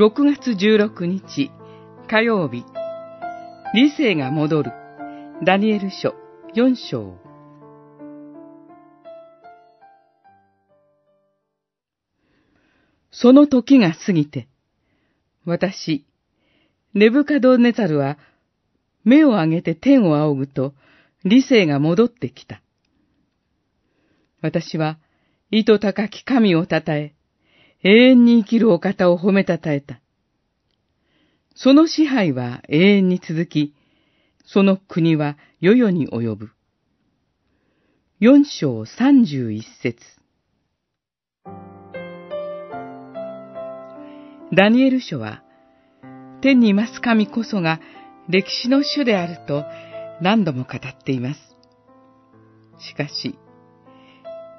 6月16日火曜日。理性が戻る。ダニエル書4章。その時が過ぎて私ネブカドネザルは目を上げて天を仰ぐと理性が戻ってきた。私は意図高き神をたたえ、永遠に生きるお方を褒めたたえた。その支配は永遠に続き、その国は世々に及ぶ。四章三十一節ダニエル書は、天にいます神こそが歴史の主であると何度も語っています。しかし、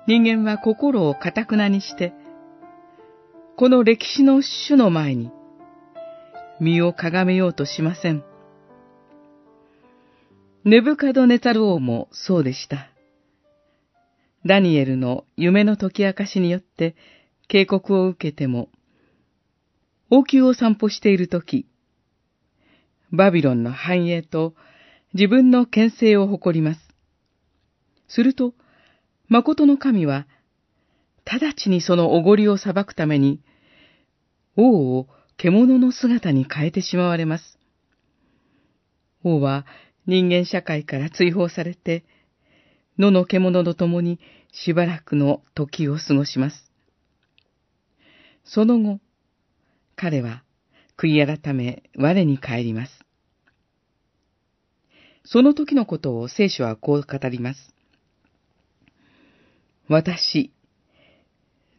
人間は心をかたくなにして、この歴史の主の前に、身をかがめようとしません。ネブカドネザル王もそうでした。ダニエルの夢の解き明かしによって警告を受けても、王宮を散歩しているとき、バビロンの繁栄と自分の権勢を誇ります。すると、誠の神は、直ちにそのおごりを裁くために、王を獣の姿に変えてしまわれます。王は人間社会から追放されて、野の獣と共にしばらくの時を過ごします。その後、彼は悔い改め我に帰ります。その時のことを聖書はこう語ります。私、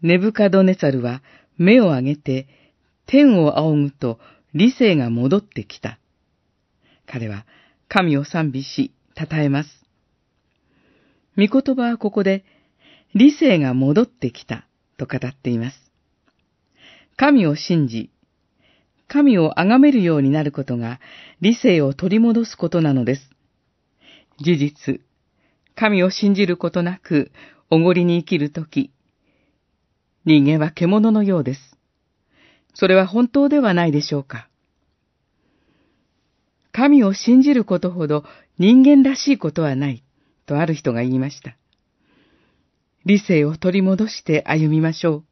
ネブカドネザルは目を上げて天を仰ぐと理性が戻ってきた。彼は神を賛美し、称えます。御言葉はここで理性が戻ってきたと語っています。神を信じ、神を崇めるようになることが理性を取り戻すことなのです。事実、神を信じることなくおごりに生きるとき、人間は獣のようです。それは本当ではないでしょうか。神を信じることほど人間らしいことはない、とある人が言いました。理性を取り戻して歩みましょう。